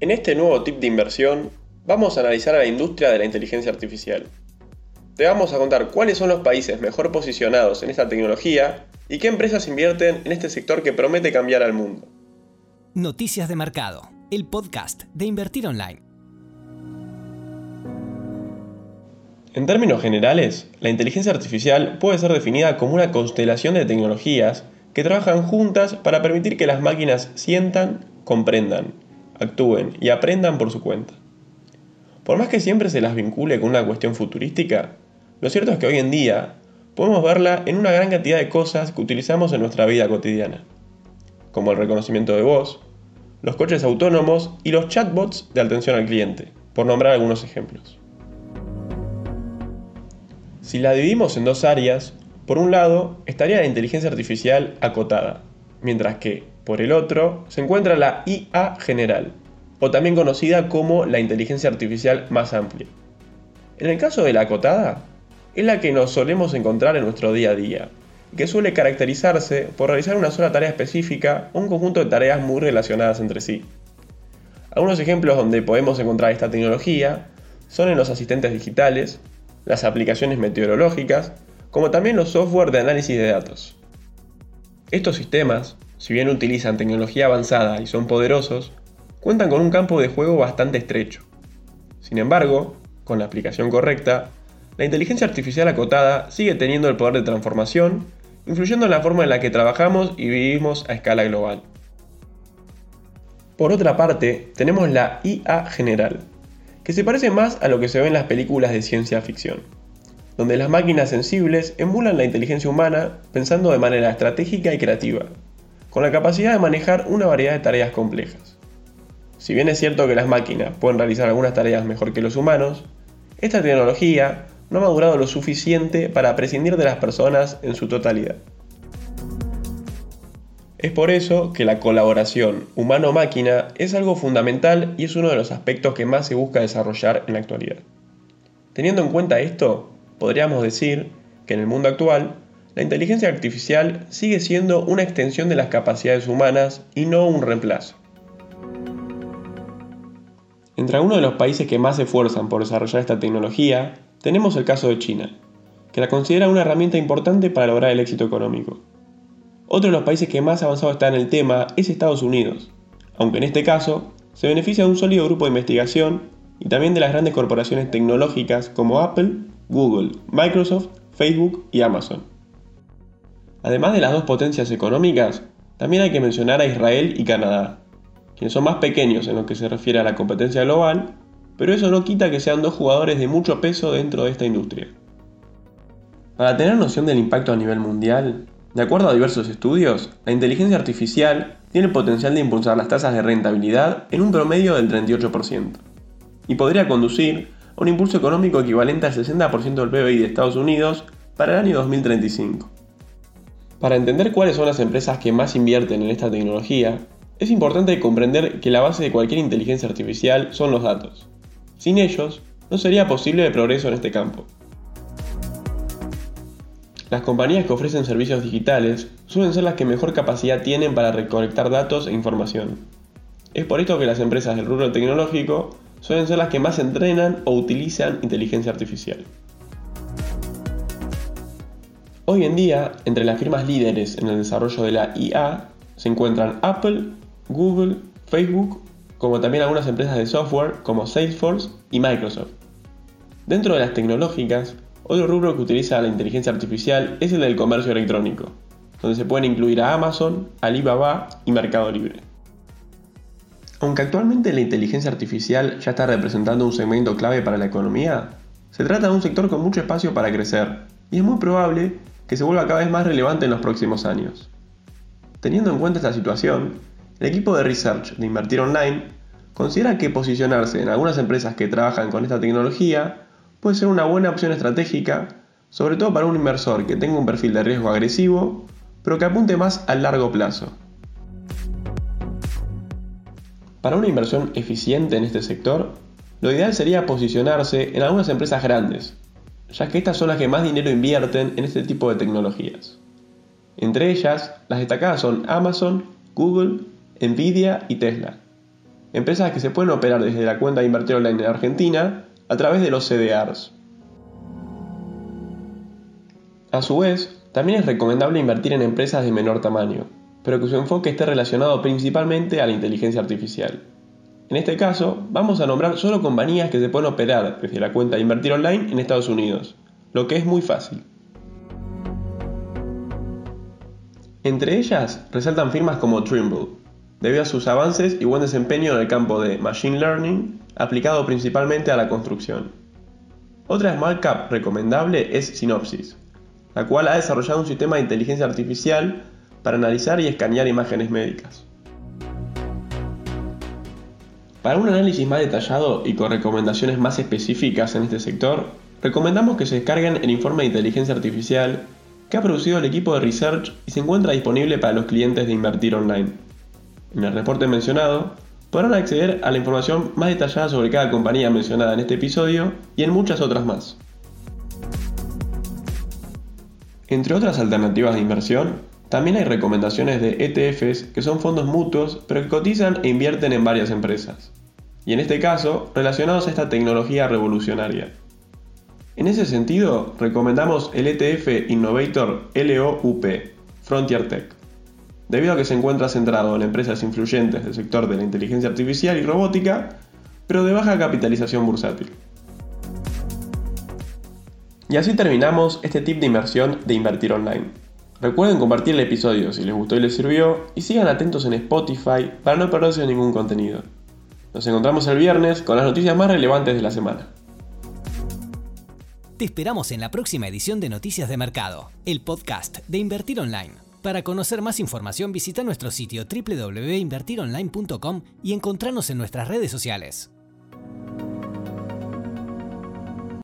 En este nuevo tip de inversión, vamos a analizar a la industria de la inteligencia artificial. Te vamos a contar cuáles son los países mejor posicionados en esta tecnología y qué empresas invierten en este sector que promete cambiar al mundo. Noticias de Mercado, el podcast de Invertir Online. En términos generales, la inteligencia artificial puede ser definida como una constelación de tecnologías que trabajan juntas para permitir que las máquinas sientan, comprendan, actúen y aprendan por su cuenta. Por más que siempre se las vincule con una cuestión futurística, lo cierto es que hoy en día podemos verla en una gran cantidad de cosas que utilizamos en nuestra vida cotidiana, como el reconocimiento de voz, los coches autónomos y los chatbots de atención al cliente, por nombrar algunos ejemplos. Si la dividimos en dos áreas, por un lado estaría la inteligencia artificial acotada, mientras que, por el otro, se encuentra la IA general, o también conocida como la inteligencia artificial más amplia. En el caso de la acotada, es la que nos solemos encontrar en nuestro día a día, que suele caracterizarse por realizar una sola tarea específica o un conjunto de tareas muy relacionadas entre sí. Algunos ejemplos donde podemos encontrar esta tecnología son en los asistentes digitales, las aplicaciones meteorológicas, como también los software de análisis de datos. Estos sistemas, si bien utilizan tecnología avanzada y son poderosos, cuentan con un campo de juego bastante estrecho. Sin embargo, con la aplicación correcta, la inteligencia artificial acotada sigue teniendo el poder de transformación, influyendo en la forma en la que trabajamos y vivimos a escala global. Por otra parte, tenemos la IA general, que se parece más a lo que se ve en las películas de ciencia ficción, donde las máquinas sensibles emulan la inteligencia humana pensando de manera estratégica y creativa, con la capacidad de manejar una variedad de tareas complejas. Si bien es cierto que las máquinas pueden realizar algunas tareas mejor que los humanos, esta tecnología no ha madurado lo suficiente para prescindir de las personas en su totalidad. Es por eso que la colaboración humano-máquina es algo fundamental y es uno de los aspectos que más se busca desarrollar en la actualidad. Teniendo en cuenta esto, podríamos decir que en el mundo actual, la inteligencia artificial sigue siendo una extensión de las capacidades humanas y no un reemplazo. Entre algunos de los países que más se esfuerzan por desarrollar esta tecnología tenemos el caso de China, que la considera una herramienta importante para lograr el éxito económico. Otro de los países que más avanzado está en el tema es Estados Unidos, aunque en este caso se beneficia de un sólido grupo de investigación y también de las grandes corporaciones tecnológicas como Apple, Google, Microsoft, Facebook y Amazon. Además de las dos potencias económicas, también hay que mencionar a Israel y Canadá, quienes son más pequeños en lo que se refiere a la competencia global, pero eso no quita que sean dos jugadores de mucho peso dentro de esta industria. Para tener noción del impacto a nivel mundial, de acuerdo a diversos estudios, la inteligencia artificial tiene el potencial de impulsar las tasas de rentabilidad en un promedio del 38%, y podría conducir a un impulso económico equivalente al 60% del PBI de Estados Unidos para el año 2035. Para entender cuáles son las empresas que más invierten en esta tecnología, es importante comprender que la base de cualquier inteligencia artificial son los datos. Sin ellos, no sería posible el progreso en este campo. Las compañías que ofrecen servicios digitales suelen ser las que mejor capacidad tienen para recolectar datos e información. Es por esto que las empresas del rubro tecnológico suelen ser las que más entrenan o utilizan inteligencia artificial. Hoy en día, entre las firmas líderes en el desarrollo de la IA se encuentran Apple, Google, Facebook como también algunas empresas de software como Salesforce y Microsoft. Dentro de las tecnológicas, otro rubro que utiliza la inteligencia artificial es el del comercio electrónico, donde se pueden incluir a Amazon, Alibaba y Mercado Libre. Aunque actualmente la inteligencia artificial ya está representando un segmento clave para la economía, se trata de un sector con mucho espacio para crecer y es muy probable que se vuelva cada vez más relevante en los próximos años. Teniendo en cuenta esta situación, el equipo de research de Invertir Online considera que posicionarse en algunas empresas que trabajan con esta tecnología puede ser una buena opción estratégica, sobre todo para un inversor que tenga un perfil de riesgo agresivo, pero que apunte más al largo plazo. Para una inversión eficiente en este sector, lo ideal sería posicionarse en algunas empresas grandes, ya que estas son las que más dinero invierten en este tipo de tecnologías. Entre ellas, las destacadas son Amazon, Google Nvidia y Tesla. empresas que se pueden operar desde la cuenta de invertir online en Argentina a través de los CDRs. A su vez, también es recomendable invertir en empresas de menor tamaño, pero que su enfoque esté relacionado principalmente a la inteligencia artificial. En este caso, vamos a nombrar solo compañías que se pueden operar desde la cuenta de invertir online en Estados Unidos, lo que es muy fácil. Entre ellas resaltan firmas como Trimble, debido a sus avances y buen desempeño en el campo de Machine Learning, aplicado principalmente a la construcción. Otra small cap recomendable es Synopsys, la cual ha desarrollado un sistema de inteligencia artificial para analizar y escanear imágenes médicas. Para un análisis más detallado y con recomendaciones más específicas en este sector, recomendamos que se descarguen el informe de inteligencia artificial que ha producido el equipo de research y se encuentra disponible para los clientes de Invertir Online. En el reporte mencionado, podrán acceder a la información más detallada sobre cada compañía mencionada en este episodio y en muchas otras más. Entre otras alternativas de inversión, también hay recomendaciones de ETFs que son fondos mutuos pero que cotizan e invierten en varias empresas, y en este caso relacionados a esta tecnología revolucionaria. En ese sentido, recomendamos el ETF Innovator LOUP, Frontier Tech, debido a que se encuentra centrado en empresas influyentes del sector de la inteligencia artificial y robótica, pero de baja capitalización bursátil. Y así terminamos este tip de inversión de invertir online. Recuerden compartir el episodio si les gustó y les sirvió y sigan atentos en Spotify para no perderse ningún contenido. Nos encontramos el viernes con las noticias más relevantes de la semana. Te esperamos en la próxima edición de Noticias de Mercado, el podcast de Invertir Online. Para conocer más información visita nuestro sitio www.invertironline.com y encontrarnos en nuestras redes sociales.